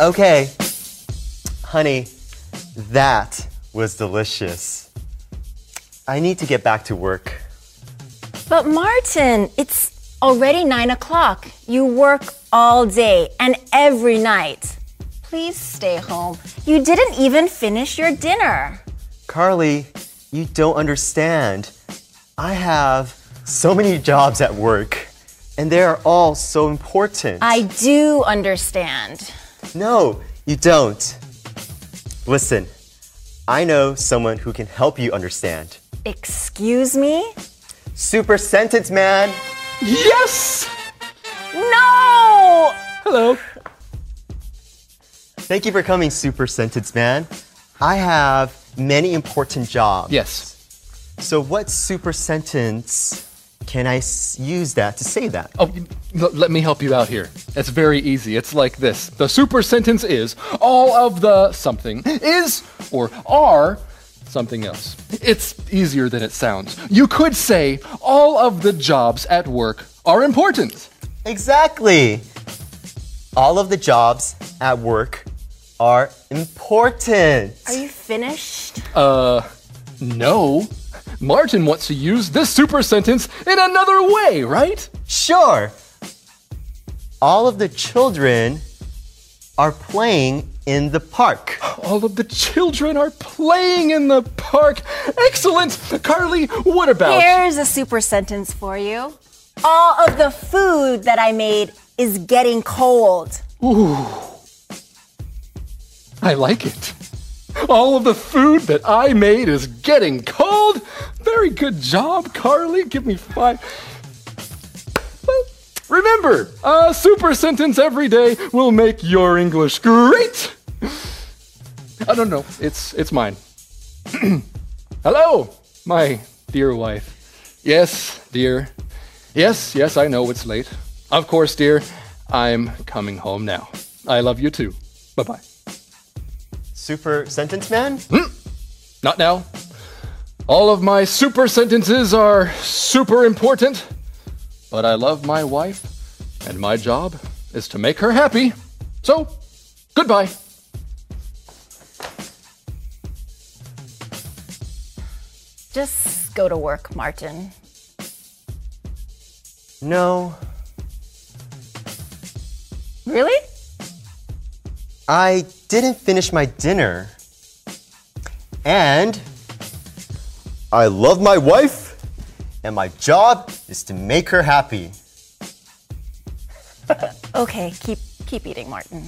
Okay. Honey, that was delicious. I need to get back to work. But Martin, it's already nine o'clock. You work all day and every night. Please stay home. You didn't even finish your dinner. Carly, you don't understand. I have so many jobs at work, and they are all so important. I do understand. No, you don't. Listen, I know someone who can help you understand. Excuse me? Super Sentence Man! Yes! No! Hello. Thank you for coming, Super Sentence Man. I have many important jobs. Yes. So, what super sentence can I s- use that to say that? Oh, l- let me help you out here. It's very easy. It's like this. The super sentence is all of the something is or are something else. It's easier than it sounds. You could say all of the jobs at work are important. Exactly. All of the jobs at work are important. Are you finished? Uh, no. Martin wants to use this super sentence in another way, right? Sure. All of the children are playing in the park. All of the children are playing in the park. Excellent! Carly, what about. Here's a super sentence for you. All of the food that I made is getting cold. Ooh. I like it. All of the food that I made is getting cold. Very good job, Carly. Give me five. Well, remember, a super sentence every day will make your English great. I don't know. It's it's mine. Hello, my dear wife. Yes, dear. Yes, yes, I know it's late. Of course, dear. I'm coming home now. I love you too. Bye bye. Super sentence man? Hmm. Not now. All of my super sentences are super important, but I love my wife, and my job is to make her happy. So, goodbye. Just go to work, Martin. No. Really? I didn't finish my dinner. And I love my wife, and my job is to make her happy. Okay, keep keep eating, Martin.